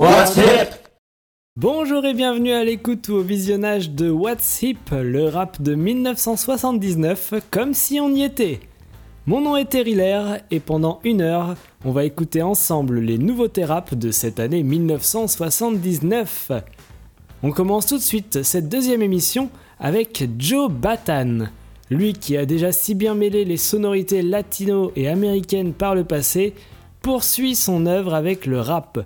What's hip? Bonjour et bienvenue à l'écoute ou au visionnage de What's Hip, le rap de 1979, comme si on y était. Mon nom est Terry et pendant une heure, on va écouter ensemble les nouveautés rap de cette année 1979. On commence tout de suite cette deuxième émission avec Joe Batan. Lui qui a déjà si bien mêlé les sonorités latino et américaines par le passé, poursuit son œuvre avec le rap.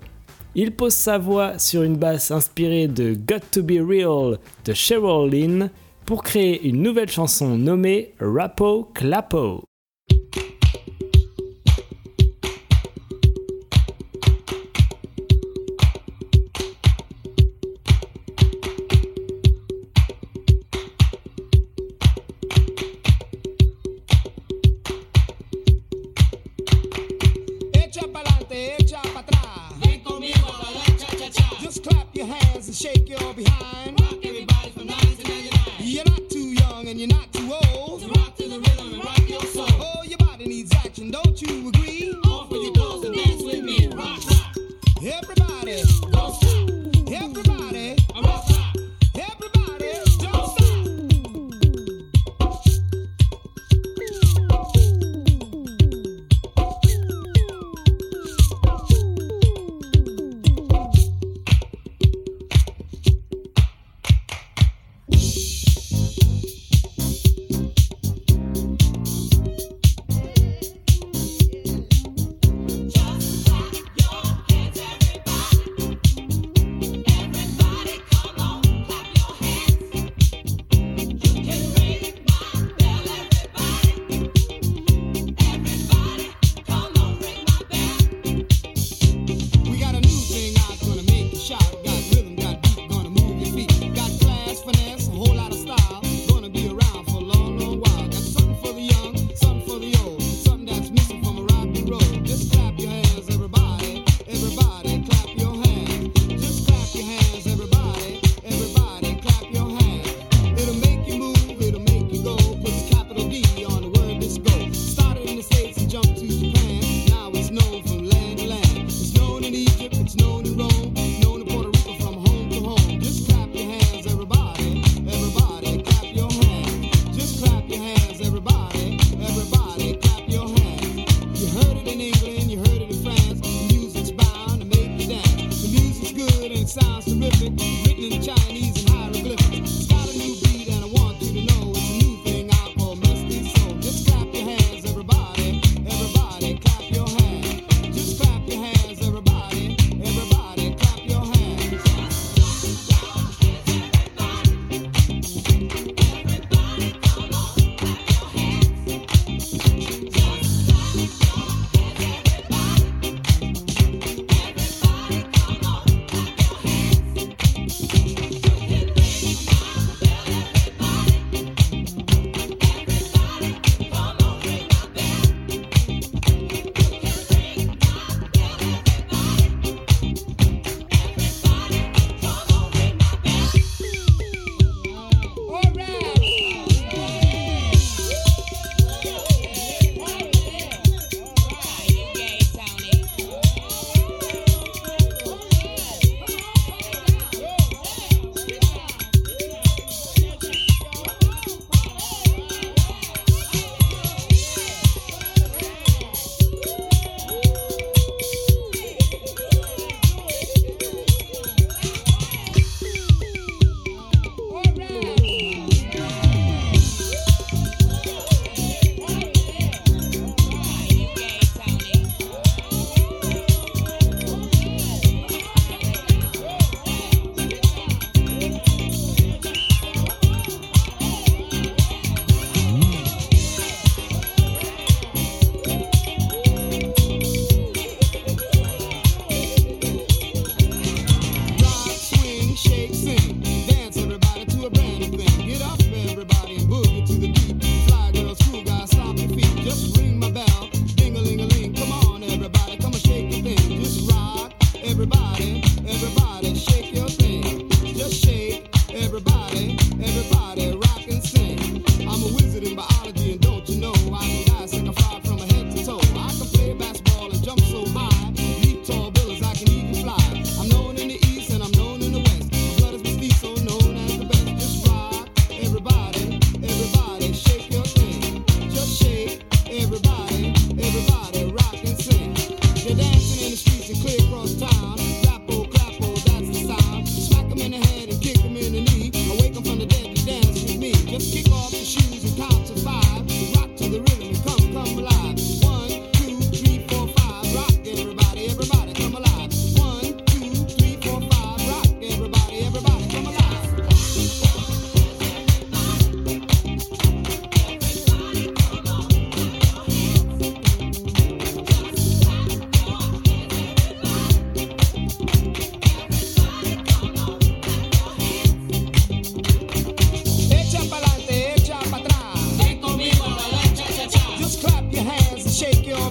Il pose sa voix sur une basse inspirée de Got to Be Real de Cheryl Lynn pour créer une nouvelle chanson nommée Rapo Clapo.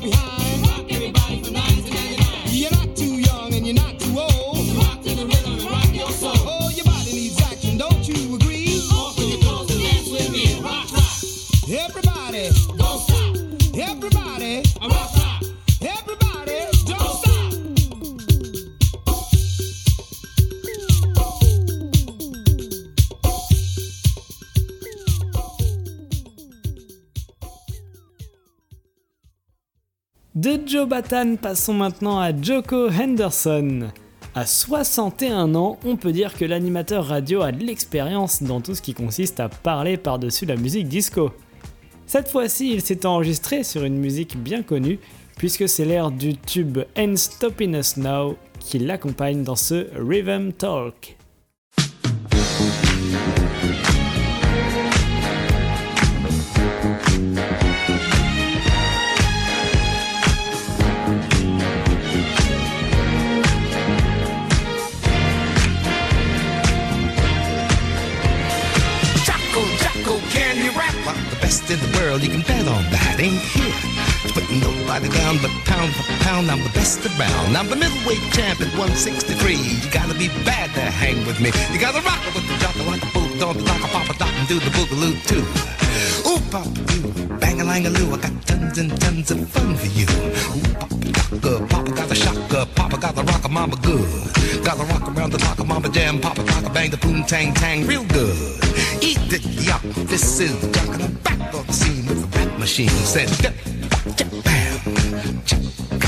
Yeah. Batan, passons maintenant à Joko Henderson. À 61 ans, on peut dire que l'animateur radio a de l'expérience dans tout ce qui consiste à parler par-dessus la musique disco. Cette fois-ci, il s'est enregistré sur une musique bien connue, puisque c'est l'air du tube Ain't Stopping Us Now qui l'accompagne dans ce Rhythm Talk. In the world, you can bet on that. Ain't here to put nobody down, but pound for pound, I'm the best around. I'm the middleweight champ at 163. You gotta be bad to hang with me. You gotta rock it with the jocko like a bulldog, like a papa dot, and do the boogaloo too. Ooh, papa doo, bang a lang a loo, I got tons and tons of fun for you. Ooh, papa docka, papa got a shocker, uh, papa got the rock mama good. Gotta rock around the clock, mama jam, papa rock bang the boom tang tang real good. Eat it, yup, this is jock, and I'm back on the scene with the rap machine. Said, "Duh, cha, bam,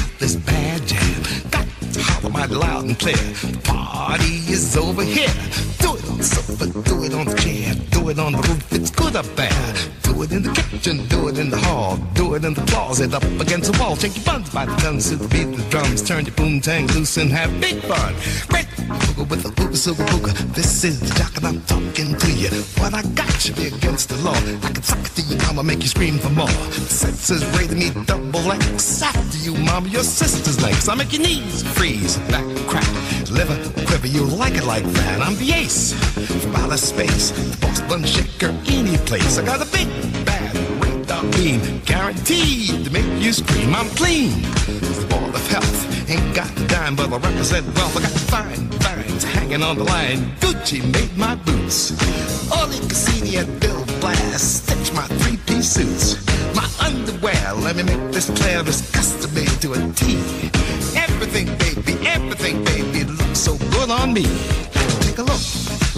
out this bad jam. Got to holler mighty loud and clear. Party is over here. Do it on the sofa, do it on the chair, do it on the roof. It's good up there. Do it in the kitchen, do it in the hall, do it in the closet, up against the wall. Shake your buns by the guns to the beat the drums. Turn your boom tang loose and have big fun. Great booga with a booga suga booga. This is the jock and I'm talking to you. What I got should be against the law. I can suck it to you, mama, make you scream for more. Sex is rated me double X. After you, mama, your sister's legs. I make your knees freeze, back crack, liver quiver. You like it like that. I'm the ace from outer space, the bun shaker any place. I got a big bad red dot beam, guaranteed to make you scream. I'm clean, the ball of health. Ain't got a dime, but I represent wealth. I got fine vines hanging on the line. Gucci made my boots. Oleg Cassini and Bill Blass stitch my three-piece suits. Underwear, let me make this clear, is custom made to a T. Everything, baby, everything, baby, looks so good on me. Take a look,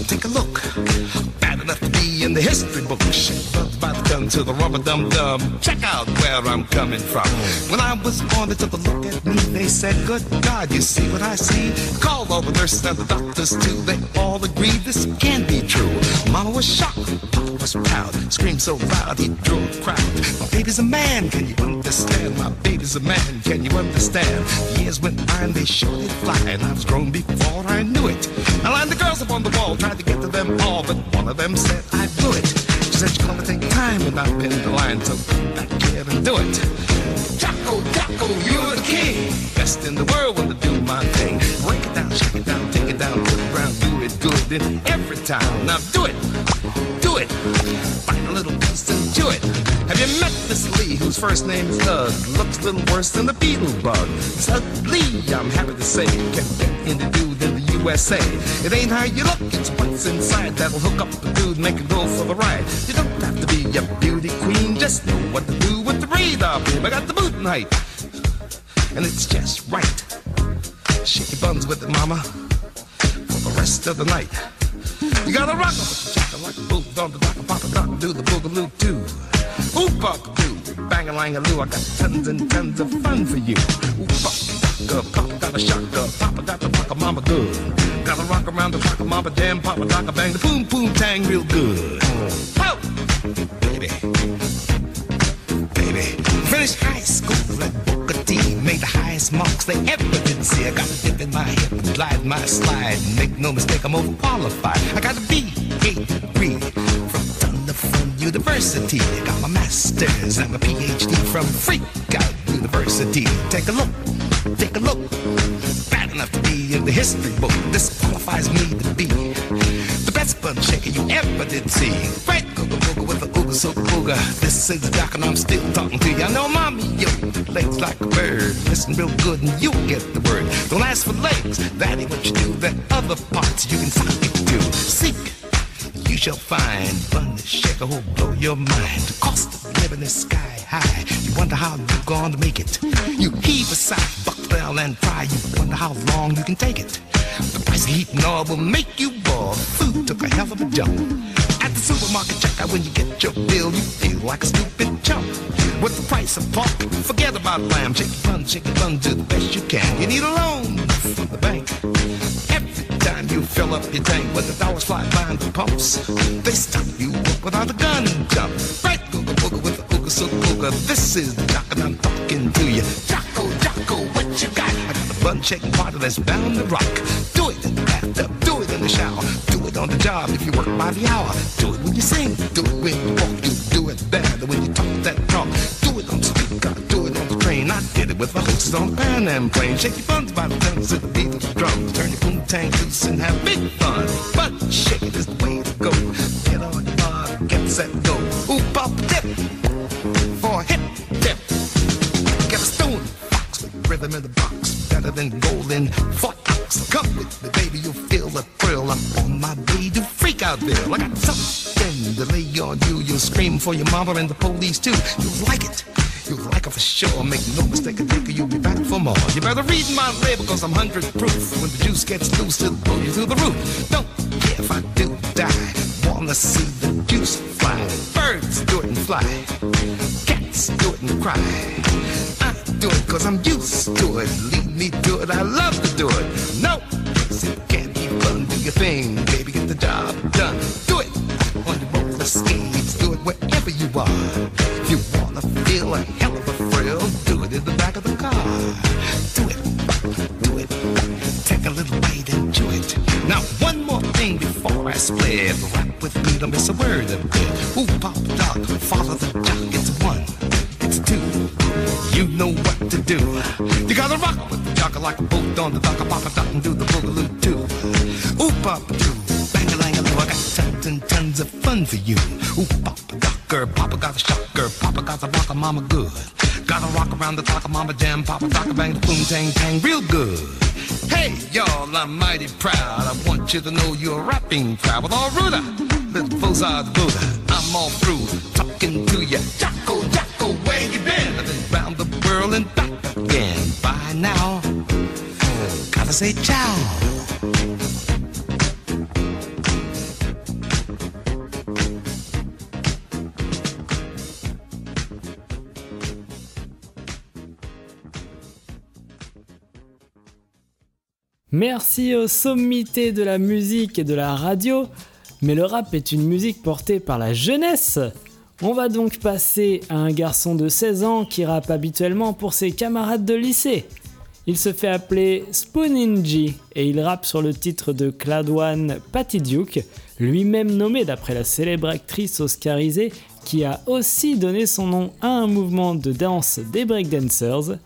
take a look. In the history book. Bugs by the gun to the rubber dum dum. Check out where I'm coming from. When I was born, they took a look at me. They said, Good God, you see what I see? Called all the nurses and the doctors too. They all agreed this can be true. Mama was shocked, Papa was proud. Screamed so loud he drew a crowd. My baby's a man, can you understand? My baby's a man, can you understand? Years went by and they showed it fly, and I was grown before I knew it. I lined the girls up on the wall, tried to get to them all, but one of them said I blew it. She said she's gonna take time and I've been the line, so back here and do it. Jocko, Jocko, you're the king. Best in the world when I do my thing. Break it down, shake it down, take it down to the ground, do it good in every time. Now do it, do it. Find a little piece and chew it. Have you met this Lee, whose first name is Doug? Looks a little worse than the beetle bug. Lee, I'm happy to say, can get in the dude in the USA. It ain't how you look, it's what's inside that'll hook up the dude, make it go for the ride. You don't have to be a beauty queen, just know what to do with the radar. I got the boot height, and it's just right. Shake your buns with it, mama, for the rest of the night. You gotta rock chaka like a boot on the rock, papa doc, do the boogaloo too. Ooh, papa do, bang a lang a loo. I got tons and tons of fun for you. Ooh, papa, papa got a shotgun, papa got the rock mama good. Gotta rock around the clock, mama damn, papa doc, bang the boom boom tang real good. Oh, baby, baby. Finished high school highest marks they ever did see. I got a dip in my hip, glide my slide. Make no mistake, I'm overqualified. I got a B.A. from Thunderford University. I got my master's and my PhD from Freak Out University. Take a look, take a look. Bad enough to be in the history book. This qualifies me to be best bun shaker you ever did see. Right, googa booga with a ooga sooga booga. This is doc and I'm still talking to you. I know mommy, yo, legs like a bird. Listen real good and you get the word. Don't ask for legs, that ain't what you do. That other parts you can suck it to. Seek, you shall find fun to shaker who'll blow your mind. The cost of living is sky high. You wonder how you're to make it. You heave a sigh, buck down and fry. You wonder how long you can take it. The price of heat and will make you boil. Food took a hell of a jump. At the supermarket checkout, when you get your bill, you feel like a stupid chump. With the price of pork, forget about lamb. Your bun, your bun, do the best you can. You need a loan from the bank. Every time you fill up your tank, with the dollars fly by in the pumps, they stop you up without a gun jump. Right, googa booga with a ooga so booga. This is the doc and I'm talking to you. Jocko, Jocko, what you got? I got a bun shaking party that's bound to rock. Do it in the bathtub, do it in the shower, do it on the job if you work by the hour. Do it when you sing, do it when you walk, you do it better when you talk. Did it with my hostess on the Pan Am plane. Shake your buns by the tons to the beat of the drums. Turn your boom tank loose and have big fun. But shake it is the way to go. Get on your bar, get set, go. Ooh, pop, dip for a hip dip. Get a stone box with rhythm in the box. Better than golden foot ox. Come with me, baby, you'll feel the thrill. I'm on my way to freak out there. I got something to lay on you. You'll scream for your mama and the police too. You'll like it. You'll like it for sure. Make no mistake, I think you'll be back for more. You better read my label, cause I'm hundred proof. When the juice gets loose, it'll blow you through the roof. Don't care if I do die. Wanna see the juice fly. Birds do it and fly. Cats do it and cry. I do it cause I'm used to it. Lead me to it, I love to do it. No, see, can't be fun, do your thing. Split. Rap with me, don't miss a word of it. Ooh, pop dog, follow the jock. It's one, it's two. You know what to do. You gotta rock with the jock like a boat on the dock. Pop a dock and do the boogaloo too. Ooh, pop doo, bang a lang a I got tons and tons of fun for you. Ooh, papa docker, papa got a shocker, papa got a rocker, mama good. Gotta rock around the clock, mama jam, papa docker, bang the boom, tang, tang, real good. Hey, y'all, I'm mighty proud. I want you to know you're a rapping proud with all Ruda. Little Fozard Buddha, I'm all through talking to you. Jocko, Jocko, where you been? I've been round the world and back again. By now, gotta say ciao. Merci aux sommités de la musique et de la radio, mais le rap est une musique portée par la jeunesse. On va donc passer à un garçon de 16 ans qui rappe habituellement pour ses camarades de lycée. Il se fait appeler Spooninji et il rappe sur le titre de Cloud One Patty Duke, lui-même nommé d'après la célèbre actrice oscarisée qui a aussi donné son nom à un mouvement de danse des breakdancers.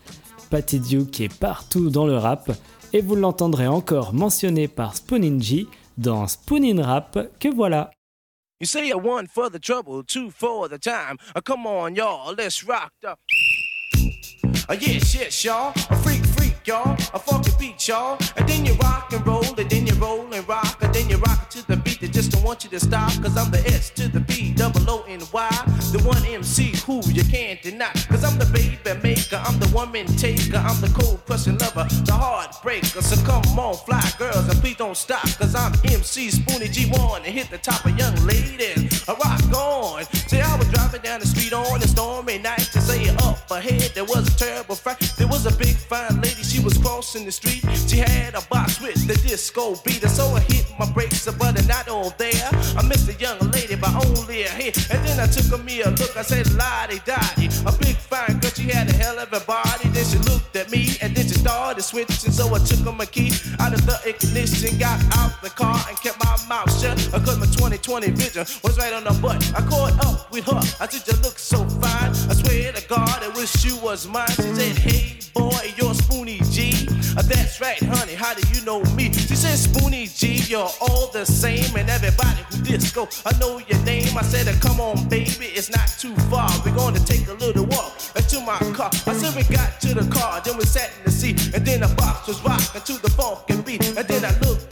Patty Duke est partout dans le rap et vous l'entendrez encore mentionné par Spooninji dans Spoonin Rap que voilà. You say a one for the trouble, two for the time. Uh, come on, y'all, let's rock the. Uh, yes, yes, y'all. A freak, y'all. A funky beat, y'all. And then you rock and roll, and then you roll and rock, and then you rock to the beat that just don't want you to stop. Cause I'm the S to the B, double O N Y. The one MC who you can't deny. Cause I'm the baby maker, I'm the woman taker, I'm the cold crushing lover, the heartbreaker. So come on, fly girls, and please don't stop. Cause I'm MC Spoonie G1 and hit the top of young ladies. I rock on. See, I was driving down the street on a stormy night to say up ahead. There was a terrible fight. There was a big fine lady, she was crossing the street. She had a box with the disco beat. So I hit my brakes, but they're not all there. I missed the young lady by only a hit. And then I took a me a look, I said, Lottie Dottie. A big fine girl, she had a hell of a body. Then she looked at me and then she started switching. So I took her my key out of the ignition, got out the car and kept my mouth shut. Cause my 2020 vision was right on the butt. I caught up with her. I said, You look so fine. I swear to God, I wish you was mine. She said, Hey boy, you're Spoonie G. Uh, That's right, honey. How do you know me? She said, Spoonie G, you're all the same. And everybody who disco, I know your name. I said, Come on, baby, it's not too far. We're gonna take a little walk into my car. I said, We got to the car, then we sat in the seat. And then the box was rocking to the funk and beat. And then I looked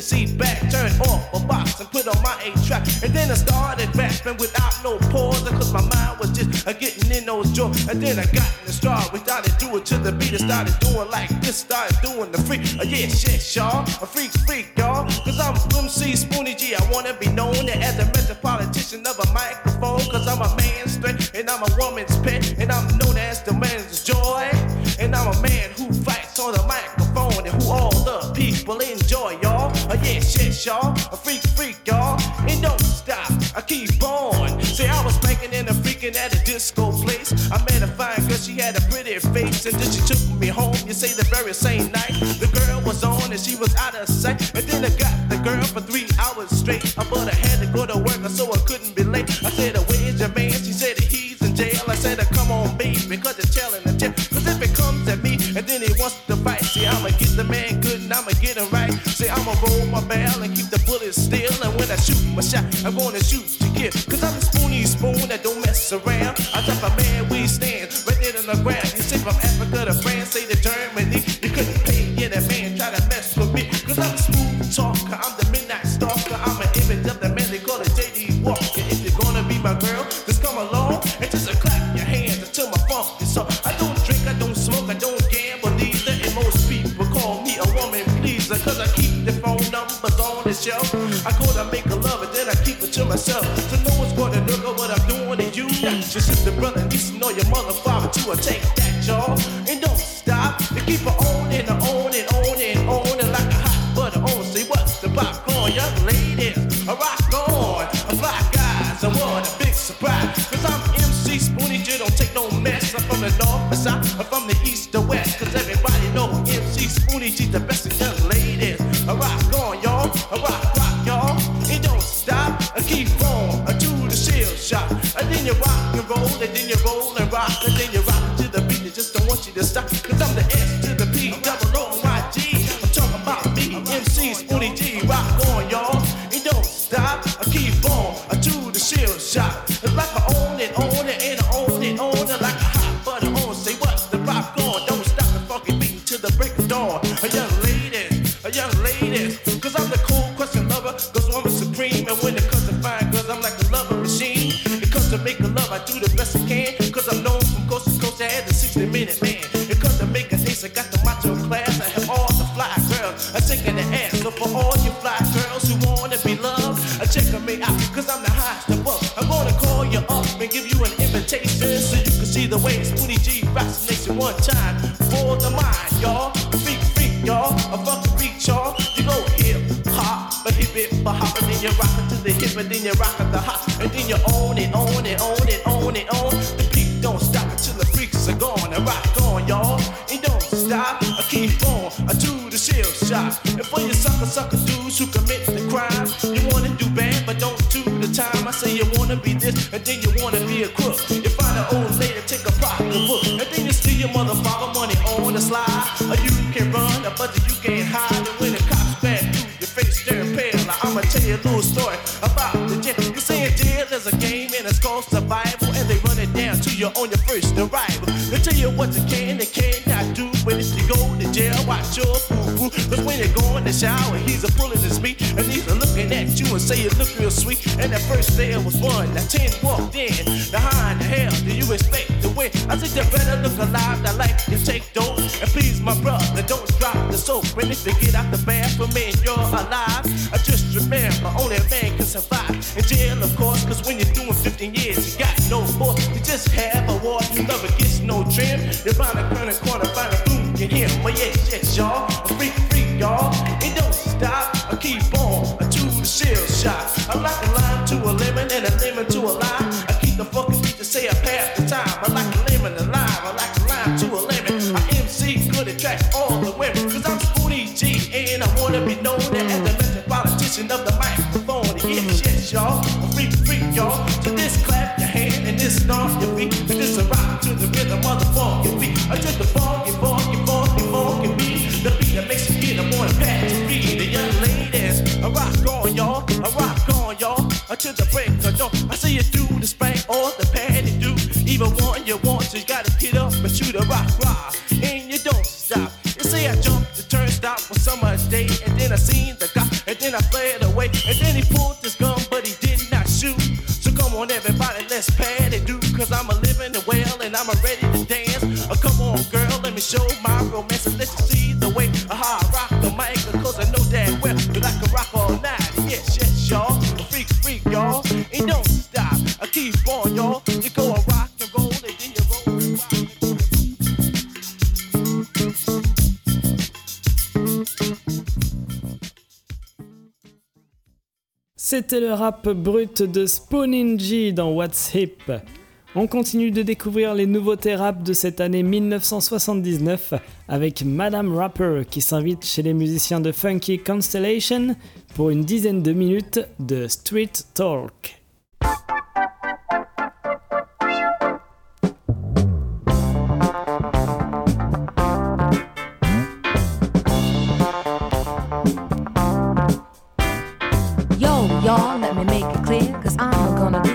the seat back, turned off a box and put on my eight track. And then I started rapping without no pause, cause my mind was just a getting in those joints. And then I got in the start, we started doing to the beat, I started doing like this, started doing the freak. Uh, yeah, shit, y'all, a freak, freak, y'all. Cause I'm MC Spoonie G, I wanna be known as a metropolitan of a microphone, cause I'm a man's strength and I'm a woman's pet, and I'm known as the man's joy. And I'm a man who fights on the microphone and who all the people enjoy, y'all. Oh yeah, shit, y'all. A freak, freak, y'all. And don't stop, I keep on. Say I was spanking and a freaking at a disco place. I met a fine girl, she had a pretty face. And then she took me home, you say the very same night. The girl was on and she was out of sight. But then I got the girl for three hours straight. I but I had to go to work, so I couldn't be late. shot I'm gonna shoot to get. Cause I'm a spoony spoon that don't mess around. I drop a man, we stand right there on the ground. You say from Africa to France, say to Germany. take that, y'all, and don't stop. And keep on and on and on and on and like a hot butter on. See what's the pop call, young ladies? I rock on, I fly guys. I want a big surprise. Cause I'm MC Spoony. you don't take no mess. I'm from the north, south. ten walked in. Now how in the hell do you expect to win? I said you better look alive, that life is take dope. And please my brother, don't drop the soap. When if you get out the bathroom and you're alive, I just remember only a man can survive. In jail, of course, cause when you're doing 15 years, you got no more. You just have a war, you love it gets no trim. They round the corner, corner, find a boom, you hear my yes, yes, y'all. A freak, freak, y'all. It don't stop, I keep on, I do the shell shot. I'm like C'était le rap brut de Spooninji dans What's Hip. On continue de découvrir les nouveautés rap de cette année 1979 avec Madame Rapper qui s'invite chez les musiciens de Funky Constellation pour une dizaine de minutes de Street Talk.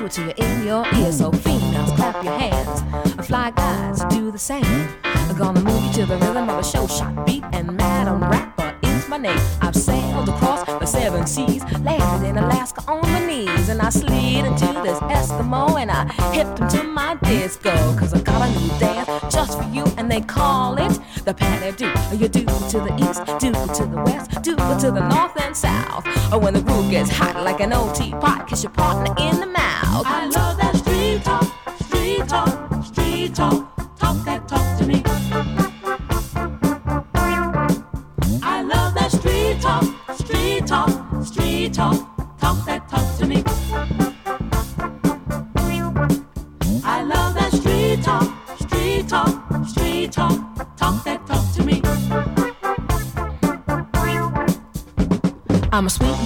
It to you in your ear. So, females, clap your hands. Fly guys, do the same. I'm gonna move you to the rhythm of a show shot beat, and Madam Rapper is my name. I've sailed across the seven seas, landed in Alaska on my knees, and I slid into this Eskimo, and I hipped him to my disco, cause I got a new dance just for you, and they call it the patty do. Oh, you do it to the east, do it to the west, do it to the north and south. Or when the groove gets hot like an old teapot, kiss your partner in the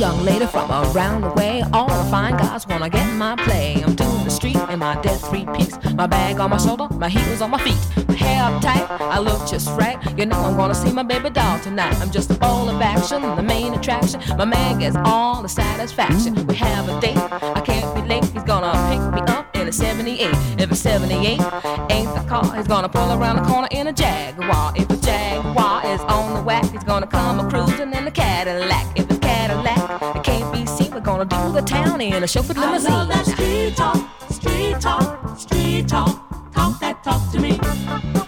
young lady from around the way. All the fine guys wanna get my play. I'm doing the street in my dead three peaks. My bag on my shoulder, my heels on my feet. My hair up tight, I look just right. You know I'm gonna see my baby doll tonight. I'm just a ball of action, the main attraction. My man gets all the satisfaction. We have a date, I can't be late. He's gonna pick me up in a 78. If it's 78, ain't the car. He's gonna pull around the corner in a Jaguar. If town in a chauffeured I limousine. love that street talk, street talk, street talk, talk that talk to me.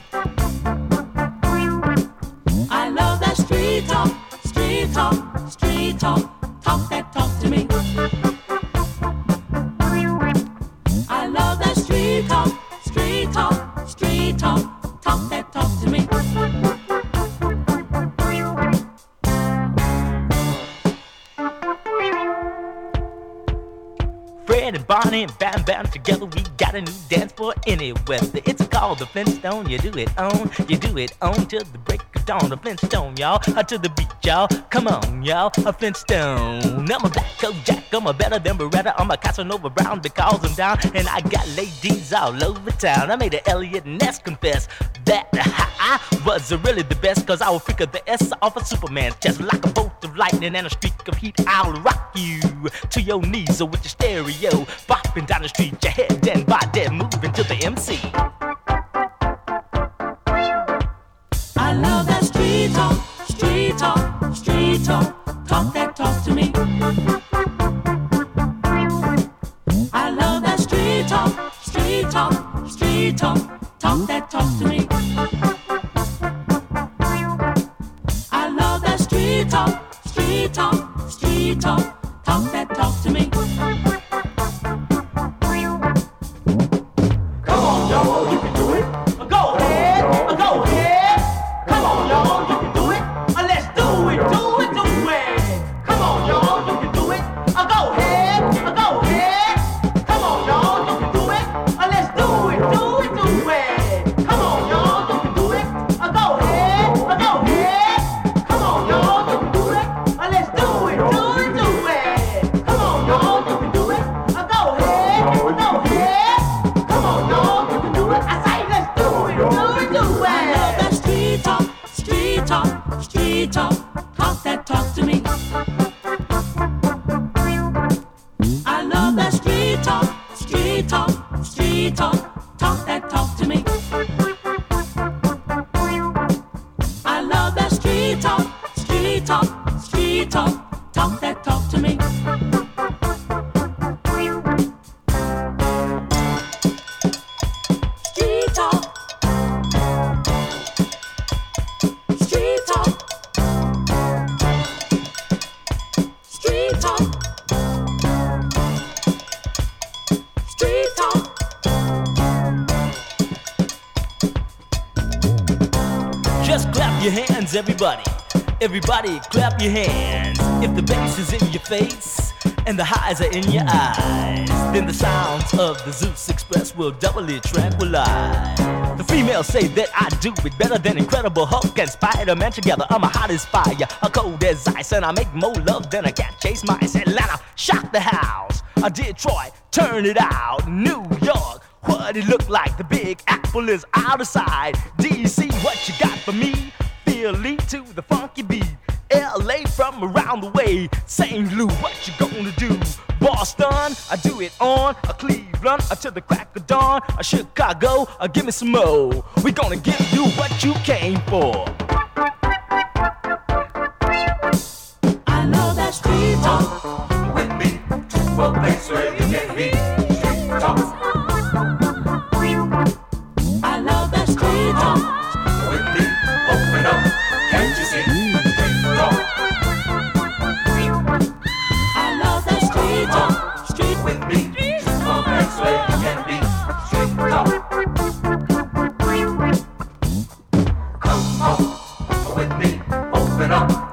Got a new dance for any weather. It's called the Flintstone. You do it on, you do it on till the break of dawn. The Flintstone, y'all, uh, to the beat, y'all. Come on, y'all, a Flintstone. I'm a black jack, I'm a better than Beretta. I'm a Casanova Brown because I'm down, and I got ladies all over town. I made a Eliot Ness confess that I was really the best, cause I will of the S off a Superman's chest like a bolt of lightning and a streak of heat. I'll rock you to your knees or with your stereo, bopping down the street, your head and body moving to the MC. Talk, talk, that talk to me. I love that street talk, street talk, street talk, talk that talk to me. I love that street talk, street talk, street talk, talk that talk to me. another street Talk, street Talk, street Talk everybody. Everybody, clap your hands. If the bass is in your face and the highs are in your eyes, then the sounds of the Zeus Express will doubly tranquilize. The females say that I do it better than Incredible Hulk and Spider Man together. I'm a hot as fire, a cold as ice, and I make more love than a cat chase mice. Atlanta, shock the house. I Detroit, turn it out. New York, what it look like? The Big Apple is out of sight. DC, what you got for me? Philly to the funky beat. LA from around the way. St. Louis, what you gonna do? Boston, I do it on a Cleveland uh, to the crack of dawn. A Chicago, uh, give me some more. We gonna give you what you came for. I love that street talk. with me to a place where you can be street talk Open up,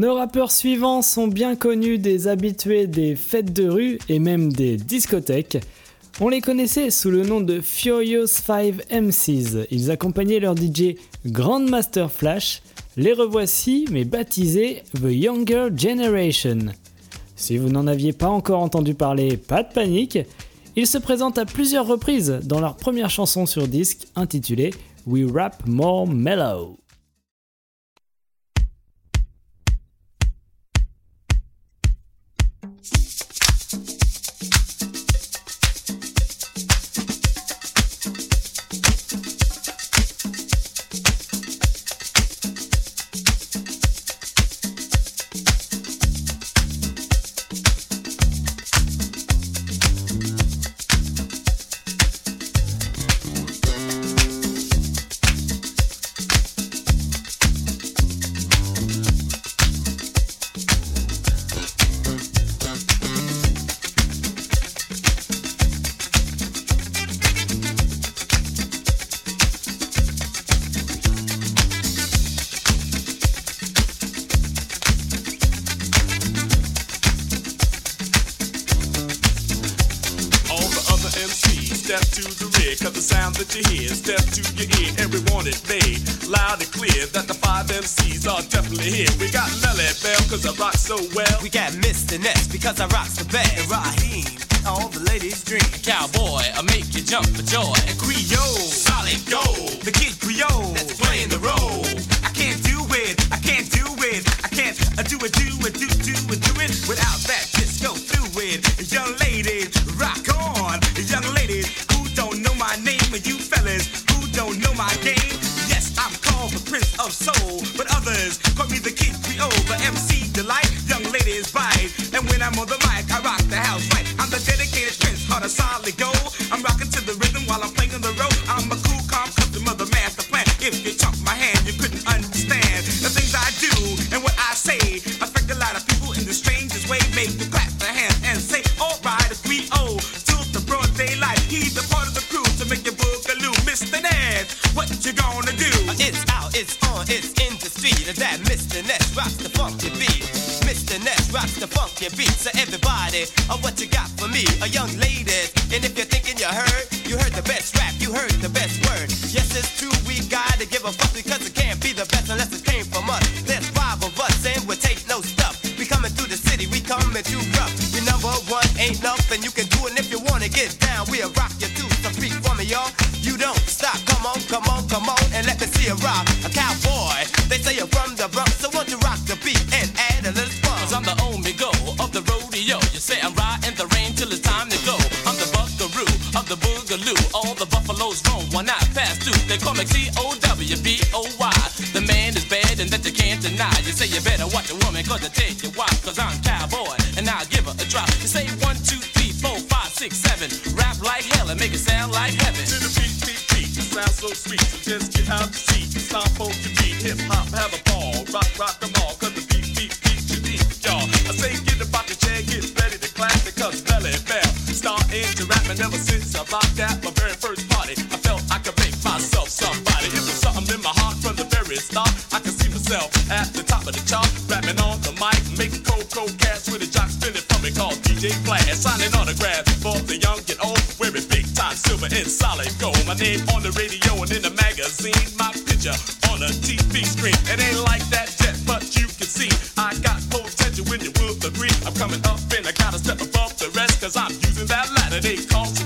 Nos rappeurs suivants sont bien connus des habitués des fêtes de rue et même des discothèques. On les connaissait sous le nom de Furious 5 MCs. Ils accompagnaient leur DJ Grandmaster Flash. Les revoici, mais baptisés The Younger Generation. Si vous n'en aviez pas encore entendu parler, pas de panique. Ils se présentent à plusieurs reprises dans leur première chanson sur disque intitulée We Rap More Mellow.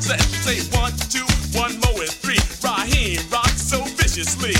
set. Say one, two, one more and three. Raheem rocks so viciously.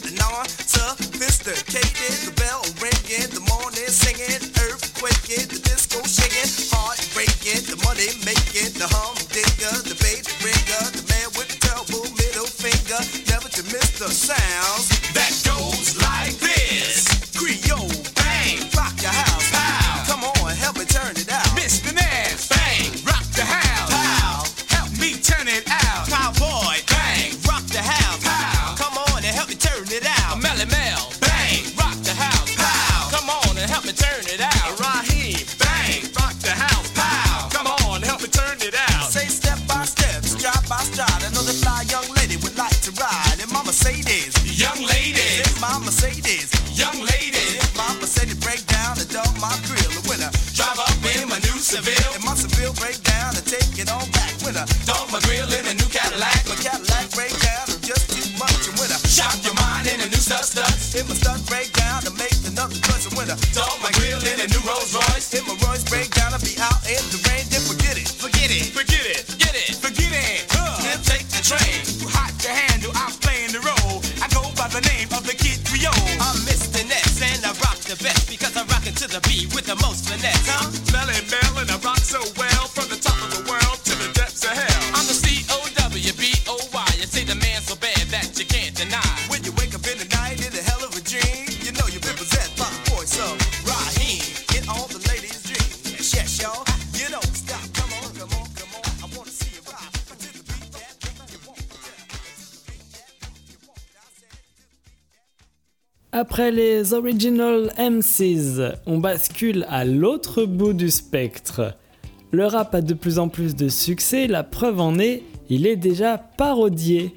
Saturated, non-sophisticated. Les Original MCs, on bascule à l'autre bout du spectre. Le rap a de plus en plus de succès, la preuve en est, il est déjà parodié.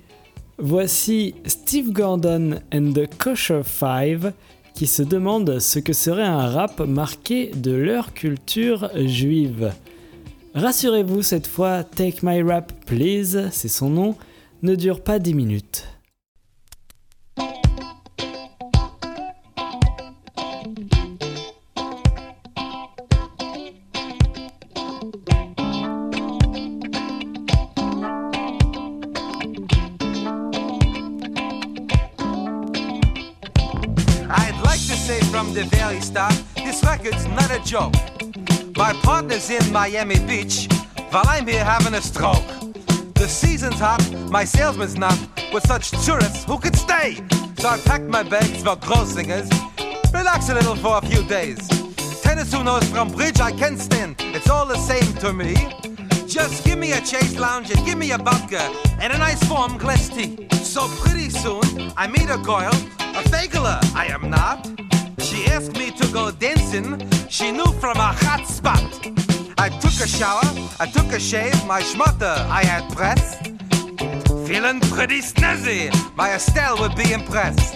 Voici Steve Gordon and the Kosher Five qui se demandent ce que serait un rap marqué de leur culture juive. Rassurez-vous, cette fois, Take My Rap Please, c'est son nom, ne dure pas 10 minutes. Miami Beach, while I'm here having a stroke. The season's hot, my salesman's not, with such tourists who could stay. So I packed my bags for Grossingers, relax a little for a few days. Tennis who knows from bridge I can stand, it's all the same to me. Just give me a chase lounge and give me a vodka and a nice warm glass tea. So pretty soon I meet a girl, a fakeler I am not. She asked me to go dancing, she knew from a hot spot. I took a shower, I took a shave, my schmutter I had pressed. Feeling pretty snazzy, my Estelle would be impressed.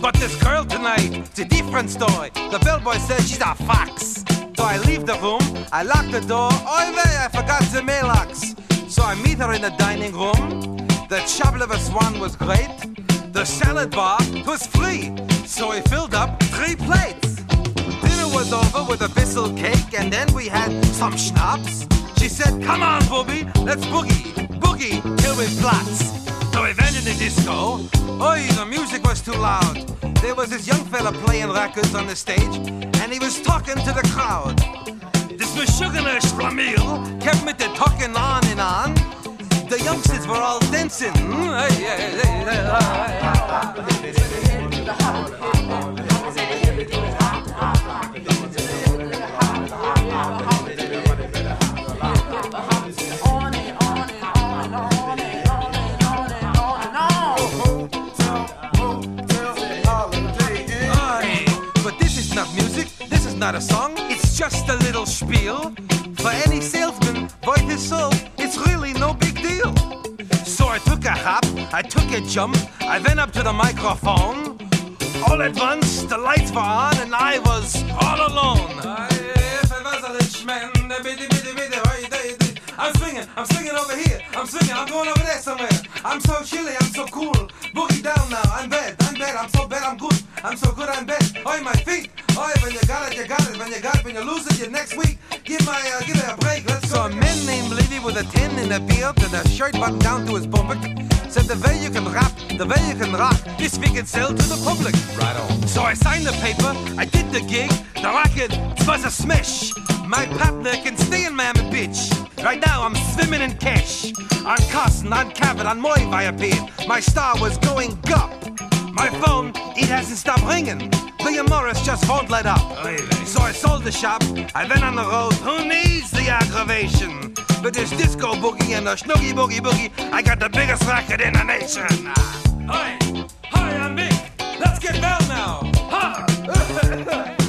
But this girl tonight, it's a different story. The bellboy says she's a fox. So I leave the room, I lock the door. Vey, I forgot the mailbox. So I meet her in the dining room. The Chablis swan was great. The salad bar was free. So I filled up three plates. Was over with a Bissell cake, and then we had some schnapps. She said, Come on, booby, let's boogie, boogie till we flats. So we went in the disco. Oi, the music was too loud. There was this young fella playing records on the stage, and he was talking to the crowd. This Meshuggah Schlemiel kept me to talking on and on. The youngsters were all dancing. Mm, jump, I went up to the microphone. All at once, the lights were on and I was all alone. I'm swinging, I'm swinging over here, I'm swinging, I'm going over there somewhere. I'm so chilly, I'm so cool. Boogie down now, I'm bad, I'm bad, I'm so bad, I'm good. I'm so good, I'm bad. Oi, my feet. Oi, when you got it, you got it. When you got it, when you lose it, you next week. Give my, uh, give it a break. Let's go. So a man named Levy with a tin and a beard and a shirt buttoned down to his bumper said the way you can rap, the way you can rock, this we can sell to the public. Right on. So I signed the paper, I did the gig, the record was a smash. My partner can stay in Miami Beach. Right now I'm swimming in cash. On Carson, on Cavett, on Moy Viapid. My star was going up. My phone, it hasn't stopped ringing. William Morris just won't let up. So I sold the shop, I went on the road. Who needs the aggravation? But this disco boogie and the snoogie boogie boogie, I got the biggest racket in the nation. Hi, hi, I'm big. Let's get down now. Ha!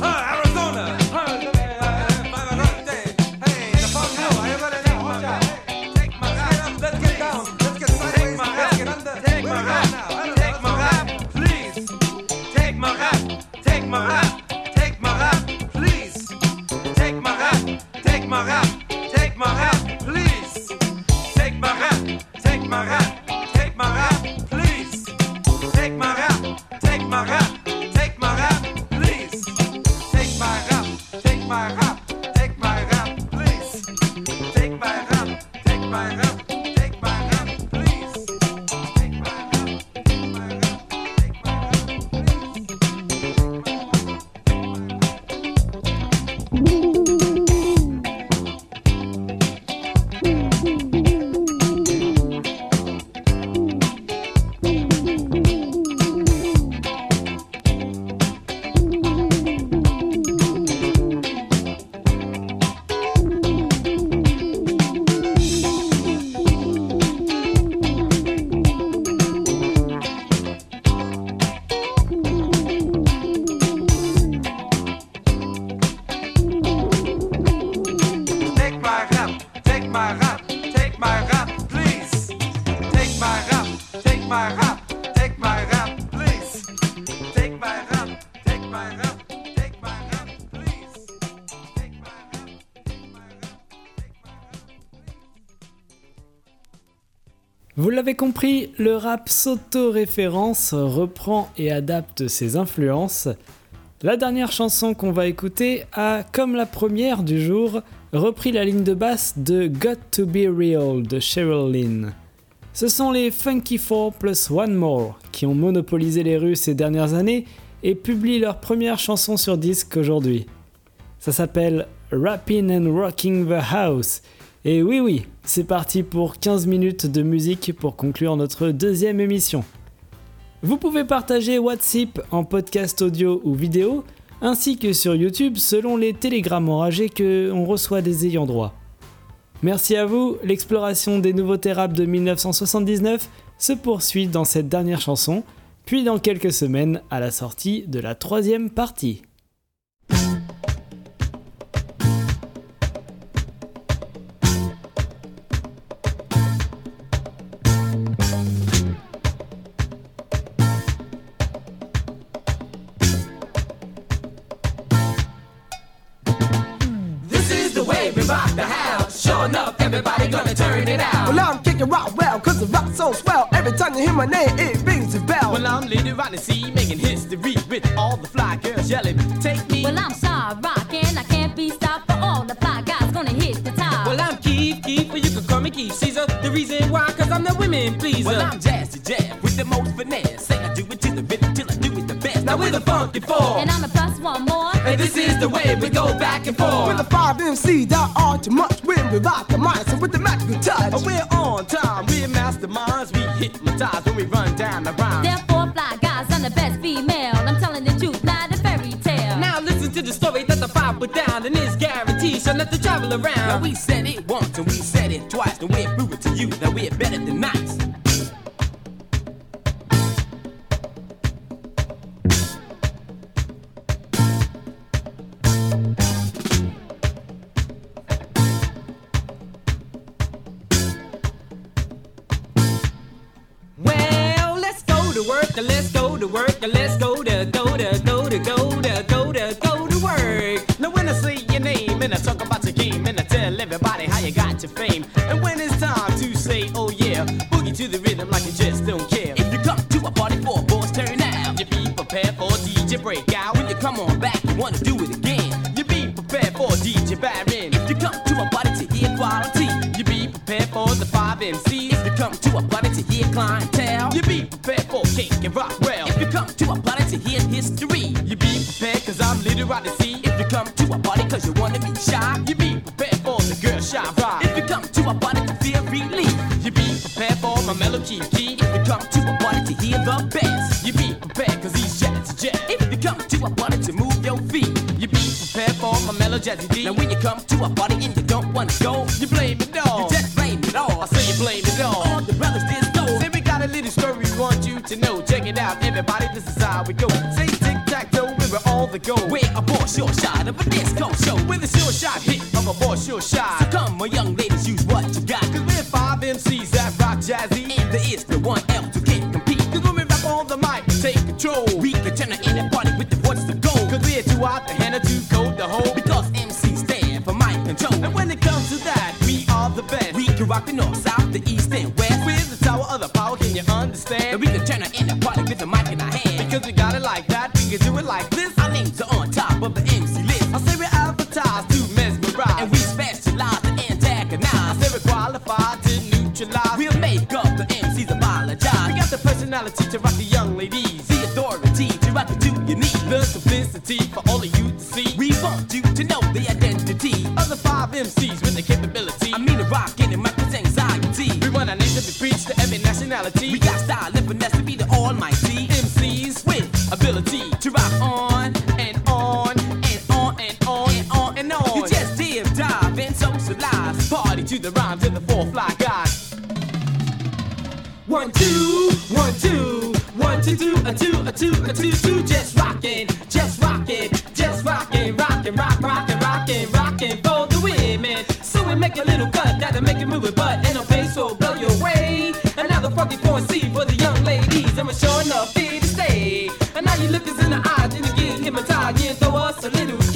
compris, le rap s'auto-référence, reprend et adapte ses influences. La dernière chanson qu'on va écouter a, comme la première du jour, repris la ligne de basse de Got to Be Real de Cheryl Lynn. Ce sont les Funky Four plus One More qui ont monopolisé les rues ces dernières années et publient leur première chanson sur disque aujourd'hui. Ça s'appelle Rapping and Rocking the House. Et oui oui, c'est parti pour 15 minutes de musique pour conclure notre deuxième émission. Vous pouvez partager WhatsApp en podcast audio ou vidéo, ainsi que sur YouTube selon les télégrammes enragés que on reçoit des ayants droit. Merci à vous, l'exploration des nouveautés rap de 1979 se poursuit dans cette dernière chanson, puis dans quelques semaines à la sortie de la troisième partie. My name, it rings a bell. Well, I'm Lady Ronnie C, making history with all the fly girls yelling, Take me. Well, I'm Star rockin', I can't be stopped for all the fly guys gonna hit the top. Well, I'm Keith, Keith, but you can call me Keith Caesar. The reason why, cause I'm the women pleaser. Well, I'm Jazzy Jazz with the most finesse. Say I do it to the rhythm till I do it the best. Now we're the funky four. And I'm a plus one more. And this is the way we go back and forth. With the five MCs that are too much when we rock the mics and with the magical touch. We're and it's guaranteed, so let the travel around. Now we said it once and we King and Rockwell. If you come to a party to hear history, you be prepared cause I'm Little Odyssey. If you come to a party cause you wanna be shy, you be prepared for the girl shy ride. If you come to a party to feel relief, you be prepared for my mellow key. If you come to a party to hear the best, you be prepared cause he's jazz jet. If you come to a party to move your feet, you be prepared for my mellow jazzy D. Now when you come to a party and you don't wanna go, you blame it all. We go. Say tic tac toe, we were all the go. We're a boy sure shot of a disco show with a sure shot hit of a boy sure shot. So come, my young ladies, use what you got. Cause we're five MCs that rock jazzy, and there is no one else who can compete. Cause when we rap on the mic, we take control. We can turn it in a party with the voice to go. Cause we're too hot, the hand too cold the whole. Because MCs stand for mic control. And when it comes to that, we are the best. We can rock the north, south, MCs with the capability. I mean, the and mic with anxiety. We want our name to be preached to every nationality. We got style and finesse to be the almighty MCs with ability to rock on and on and on and on and on and on. You just dip, dive, and socialize. Party to the rhyme to the four fly guys. One, two, one, two, one, two, two, a two, a two, a two, two, just Another funky C for the young ladies, and we're sure enough here to stay. And now you look us in the eyes and you get hypnotized, you throw us a little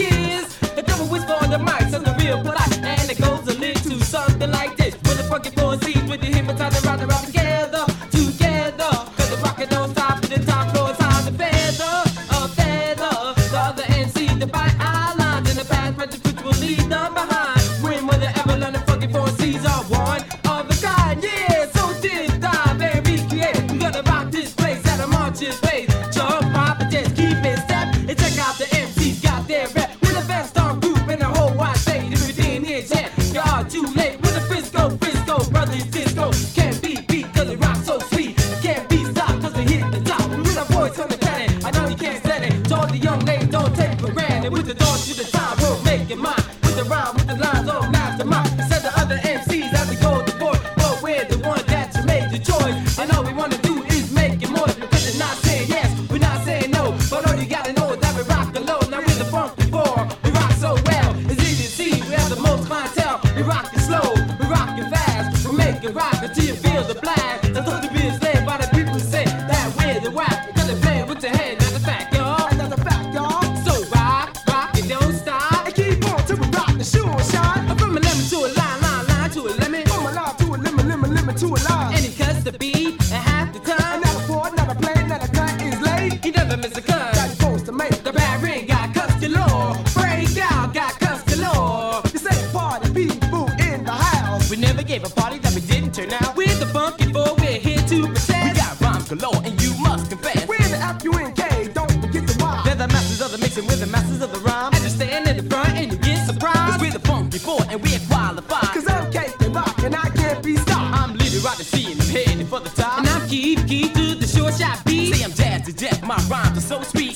headed for the top. And I'm geek, geek to the short shot beat. Say I'm jazz to death, my rhymes are so sweet.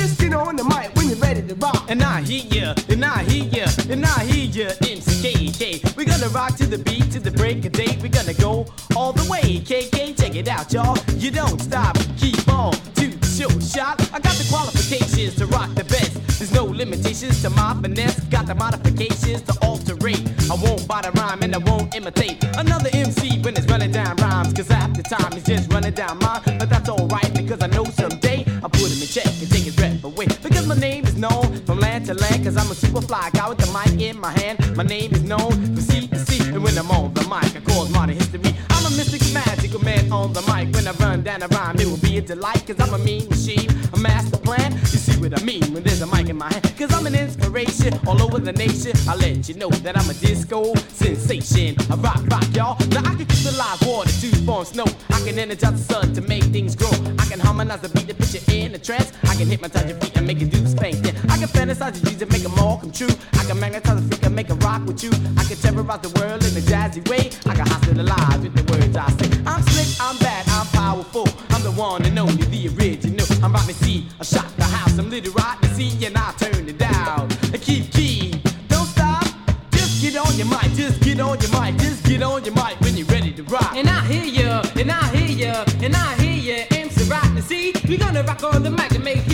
Just get on the mic when you're ready to rock. And I hear ya, and I hear ya, and I hear ya, MCKK. We're gonna rock to the beat, to the break of day. We're gonna go all the way. KK, check it out, y'all. You don't stop, keep on to show shot. I got the qualifications to rock the best. There's no limitations to my finesse. Got the modifications to alterate. I won't bother rhyme and I won't imitate another MC when it's running down rhymes. Cause half the time it's just running down mine. to land, cause I'm a super fly guy with the mic in my hand. My name is known from sea to sea, and when I'm on the mic, I cause modern history. I'm a mystical, magical man on the mic. When I run down a rhyme, it will be a delight, cause I'm a mean machine, a master plan. You see what I mean when there's a mic in my hand, cause I'm an inspiration all over the nation. I let you know that I'm a disco sensation. I rock, rock, y'all. Now I can keep the live water to form snow. I can energize the sun to make things grow. I can harmonize the beat to put you in a trance. I can hypnotize your feet and make you do spank can fantasize the dreams and make them all come true. I can magnetize a freak and make a rock with you. I can terrorize the world in a jazzy way. I can hospitalize with the words I say. I'm slick, I'm bad, I'm powerful. I'm the one and only, the original. I'm Robin C. I shot the house. I'm little to see, and I turn it down. I keep key. Don't stop. Just get on your mic. Just get on your mic. Just get on your mic when you're ready to rock. And I hear ya. And I hear ya. And I hear ya. MC Rotten See. We're gonna rock on the mic and make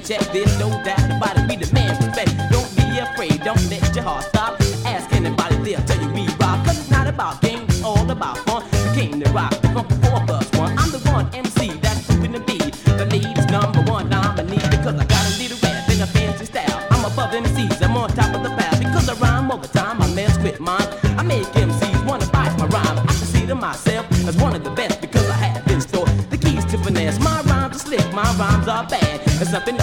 check this, no doubt about it. Be the man, respect. Don't be afraid, don't let your heart stop. Ask anybody, they'll tell you we rock. Cause it's not about game, it's all about fun. We came to rock, the funk four of us one. I'm the one MC that's proving to be the lead's number one nominee. Because I got a little rap in a fancy style. I'm above MCs, I'm on top of the path. Because I rhyme all the time, I mess with mine. I make MCs wanna bite my rhyme. I consider myself as one of the best because I have in store the keys to finesse. My rhymes are slick, my rhymes are bad. There's nothing